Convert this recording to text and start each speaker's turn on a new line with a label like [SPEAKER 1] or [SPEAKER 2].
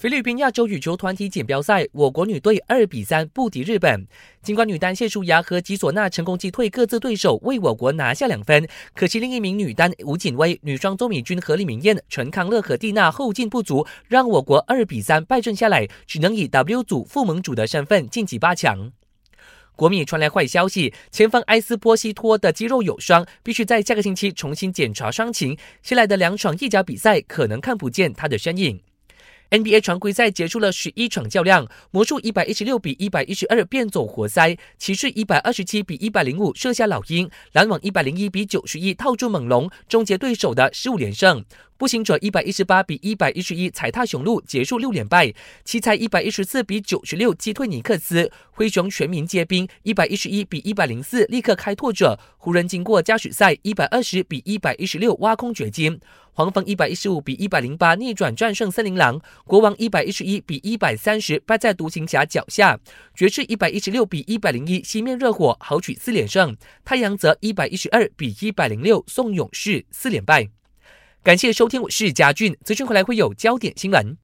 [SPEAKER 1] 菲律宾亚洲羽球团体锦标赛，我国女队二比三不敌日本。尽管女单谢淑雅和吉索娜成功击退各自对手，为我国拿下两分，可惜另一名女单吴锦薇、女双周敏君和李明艳、陈康乐和蒂娜后劲不足，让我国二比三败阵下来，只能以 W 组副盟主的身份晋级八强。国米传来坏消息，前锋埃斯波西托的肌肉有伤，必须在下个星期重新检查伤情。接下来的两场意甲比赛可能看不见他的身影。NBA 常规赛结束了十一场较量，魔术一百一十六比一百一十二变走活塞，骑士一百二十七比一百零五射下老鹰，篮网一百零一比九十一套住猛龙，终结对手的十五连胜。步行者一百一十八比一百一十一踩踏雄鹿，结束六连败。奇才一百一十四比九十六击退尼克斯。灰熊全民皆兵一百一十一比一百零四立刻开拓者。湖人经过加时赛一百二十比一百一十六挖空掘金。黄蜂一百一十五比一百零八逆转战胜森林狼。国王一百一十一比一百三十败在独行侠脚下。爵士一百一十六比一百零一熄灭热火，豪取四连胜。太阳则一百一十二比一百零六送勇士四连败。感谢收听，我是嘉俊，资讯回来会有焦点新闻。